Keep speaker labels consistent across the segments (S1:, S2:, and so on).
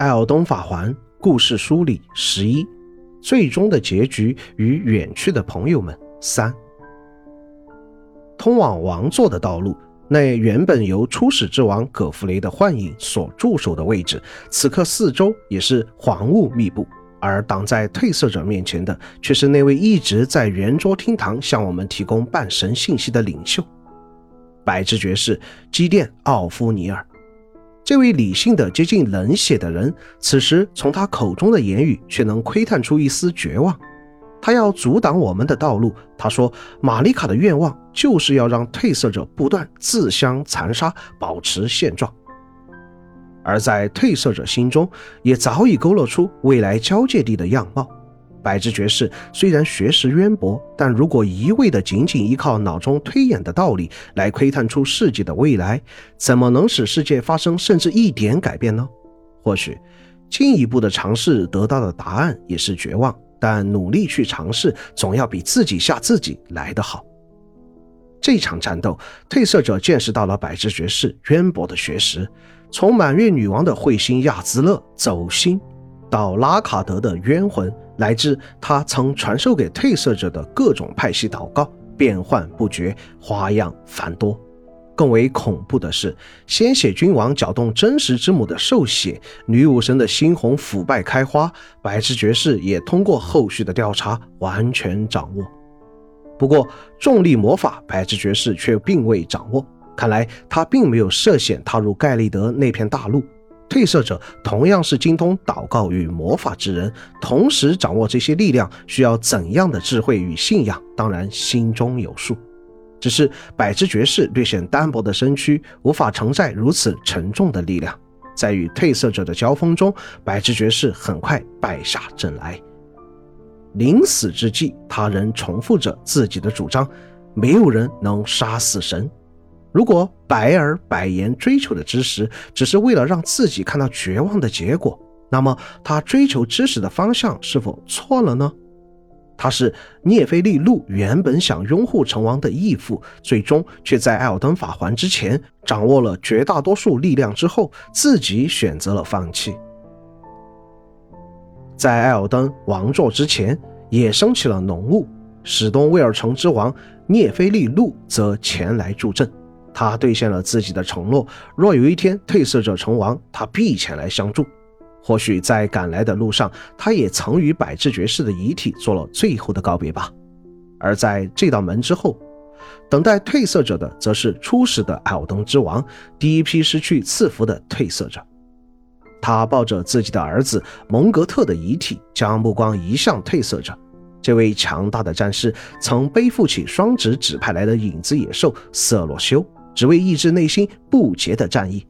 S1: 艾尔东法环故事梳理十一，最终的结局与远去的朋友们三。通往王座的道路，那原本由初始之王葛弗雷的幻影所驻守的位置，此刻四周也是黄雾密布，而挡在褪色者面前的，却是那位一直在圆桌厅堂向我们提供半神信息的领袖——百之爵士基甸奥夫尼尔。这位理性的、接近冷血的人，此时从他口中的言语却能窥探出一丝绝望。他要阻挡我们的道路。他说：“玛丽卡的愿望就是要让褪色者不断自相残杀，保持现状。”而在褪色者心中，也早已勾勒出未来交界地的样貌。百之爵士虽然学识渊博，但如果一味的仅仅依靠脑中推演的道理来窥探出世界的未来，怎么能使世界发生甚至一点改变呢？或许，进一步的尝试得到的答案也是绝望，但努力去尝试，总要比自己吓自己来得好。这场战斗，褪色者见识到了百之爵士渊博的学识，从满月女王的彗星亚兹勒走心，到拉卡德的冤魂。乃至他曾传授给褪色者的各种派系祷告，变幻不绝，花样繁多。更为恐怖的是，鲜血君王搅动真实之母的兽血，女武神的猩红腐败开花，白之爵士也通过后续的调查完全掌握。不过，重力魔法白之爵士却并未掌握，看来他并没有涉险踏入盖利德那片大陆。褪色者同样是精通祷告与魔法之人，同时掌握这些力量需要怎样的智慧与信仰，当然心中有数。只是百之爵士略显单薄的身躯无法承载如此沉重的力量，在与褪色者的交锋中，百之爵士很快败下阵来。临死之际，他仍重复着自己的主张：没有人能杀死神。如果百耳百言追求的知识只是为了让自己看到绝望的结果，那么他追求知识的方向是否错了呢？他是涅菲利路原本想拥护成王的义父，最终却在艾尔登法环之前掌握了绝大多数力量之后，自己选择了放弃。在艾尔登王座之前，也升起了浓雾，史东威尔城之王涅菲利路则前来助阵。他兑现了自己的承诺，若有一天褪色者成王，他必前来相助。或许在赶来的路上，他也曾与百智爵士的遗体做了最后的告别吧。而在这道门之后，等待褪色者的，则是初始的艾尔登之王，第一批失去赐福的褪色者。他抱着自己的儿子蒙格特的遗体，将目光移向褪色者。这位强大的战士曾背负起双指指派来的影子野兽瑟洛修。只为抑制内心不洁的战意。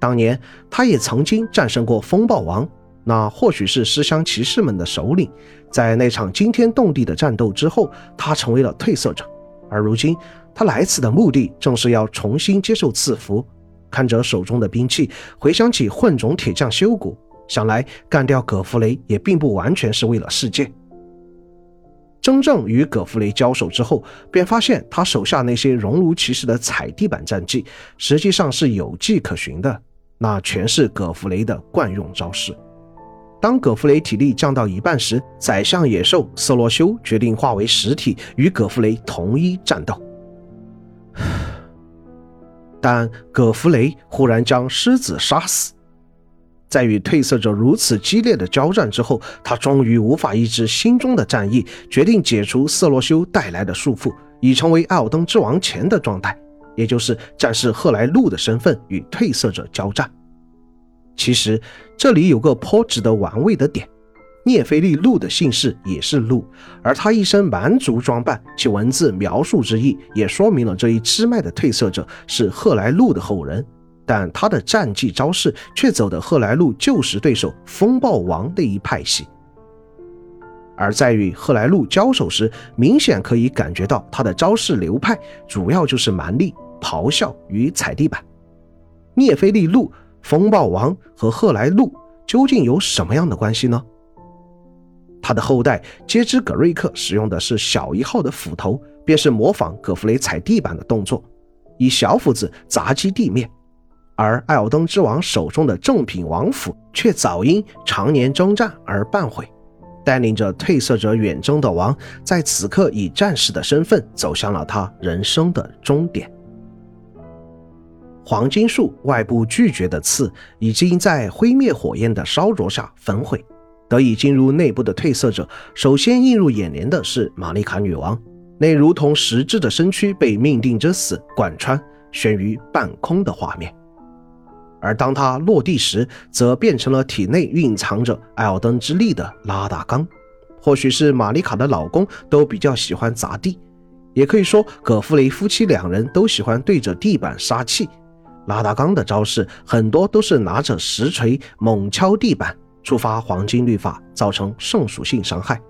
S1: 当年，他也曾经战胜过风暴王，那或许是尸乡骑士们的首领。在那场惊天动地的战斗之后，他成为了褪色者。而如今，他来此的目的正是要重新接受赐福。看着手中的兵器，回想起混种铁匠修谷，想来干掉葛弗雷也并不完全是为了世界。真正与葛弗雷交手之后，便发现他手下那些熔炉骑士的踩地板战绩，实际上是有迹可循的，那全是葛弗雷的惯用招式。当葛弗雷体力降到一半时，宰相野兽瑟洛修决定化为实体与葛弗雷同一战斗。但葛弗雷忽然将狮子杀死。在与褪色者如此激烈的交战之后，他终于无法抑制心中的战意，决定解除瑟洛修带来的束缚，以成为艾尔登之王前的状态，也就是战士赫莱路的身份与褪色者交战。其实这里有个颇值得玩味的点：涅菲利路的姓氏也是路，而他一身蛮族装扮，其文字描述之意也说明了这一支脉的褪色者是赫莱路的后人。但他的战绩招式却走的赫莱路旧时对手风暴王那一派系，而在与赫莱路交手时，明显可以感觉到他的招式流派主要就是蛮力、咆哮与踩地板。涅菲利路、风暴王和赫莱路究竟有什么样的关系呢？他的后代皆知葛瑞克使用的是小一号的斧头，便是模仿葛弗雷踩地板的动作，以小斧子砸击地面。而艾尔登之王手中的正品王府却早因常年征战而半毁。带领着褪色者远征的王，在此刻以战士的身份走向了他人生的终点。黄金树外部拒绝的刺已经在灰灭火焰的烧灼下焚毁。得以进入内部的褪色者，首先映入眼帘的是玛丽卡女王，那如同实质的身躯被命定之死贯穿悬于半空的画面。而当他落地时，则变成了体内蕴藏着艾尔登之力的拉达冈。或许是玛丽卡的老公都比较喜欢砸地，也可以说葛弗雷夫妻两人都喜欢对着地板杀气。拉达冈的招式很多都是拿着石锤猛敲地板，触发黄金律法，造成圣属性伤害。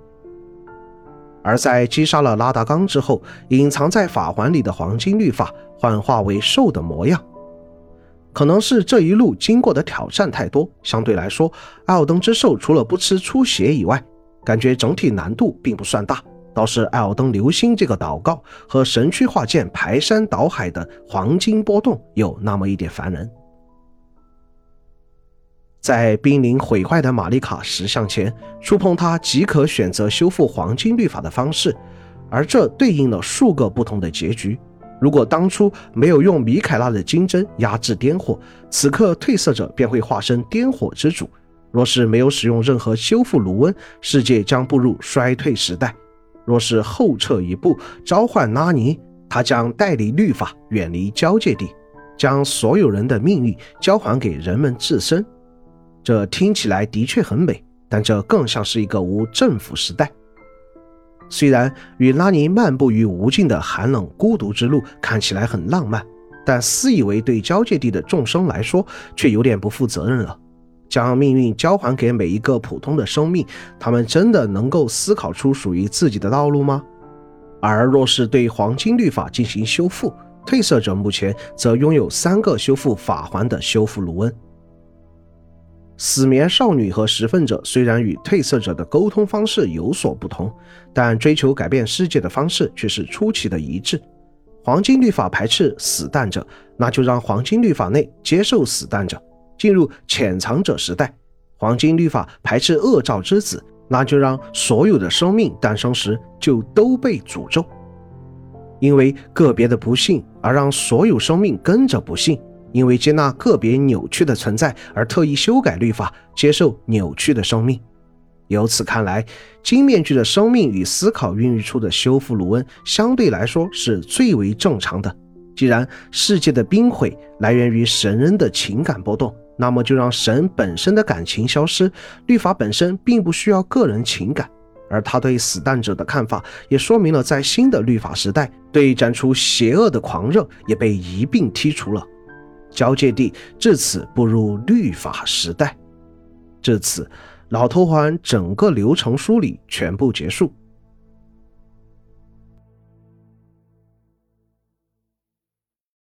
S1: 而在击杀了拉达冈之后，隐藏在法环里的黄金律法幻化为兽的模样。可能是这一路经过的挑战太多，相对来说，艾尔登之兽除了不吃出血以外，感觉整体难度并不算大。倒是艾尔登流星这个祷告和神区化剑排山倒海的黄金波动有那么一点烦人。在濒临毁坏的玛丽卡石像前触碰它，即可选择修复黄金律法的方式，而这对应了数个不同的结局。如果当初没有用米凯拉的金针压制颠火，此刻褪色者便会化身颠火之主。若是没有使用任何修复炉温，世界将步入衰退时代。若是后撤一步，召唤拉尼，他将代理律法，远离交界地，将所有人的命运交还给人们自身。这听起来的确很美，但这更像是一个无政府时代。虽然与拉尼漫步于无尽的寒冷孤独之路看起来很浪漫，但私以为对交界地的众生来说却有点不负责任了。将命运交还给每一个普通的生命，他们真的能够思考出属于自己的道路吗？而若是对黄金律法进行修复，褪色者目前则拥有三个修复法环的修复卢恩。死眠少女和食粪者虽然与褪色者的沟通方式有所不同，但追求改变世界的方式却是出奇的一致。黄金律法排斥死蛋者，那就让黄金律法内接受死蛋者，进入潜藏者时代。黄金律法排斥恶兆之子，那就让所有的生命诞生时就都被诅咒，因为个别的不幸而让所有生命跟着不幸。因为接纳个别扭曲的存在而特意修改律法，接受扭曲的生命。由此看来，金面具的生命与思考孕育出的修复卢恩相对来说是最为正常的。既然世界的冰毁来源于神人的情感波动，那么就让神本身的感情消失。律法本身并不需要个人情感，而他对死难者的看法也说明了，在新的律法时代，对展出邪恶的狂热也被一并剔除了。交界地至此步入律法时代，至此，老头环整个流程梳理全部结束。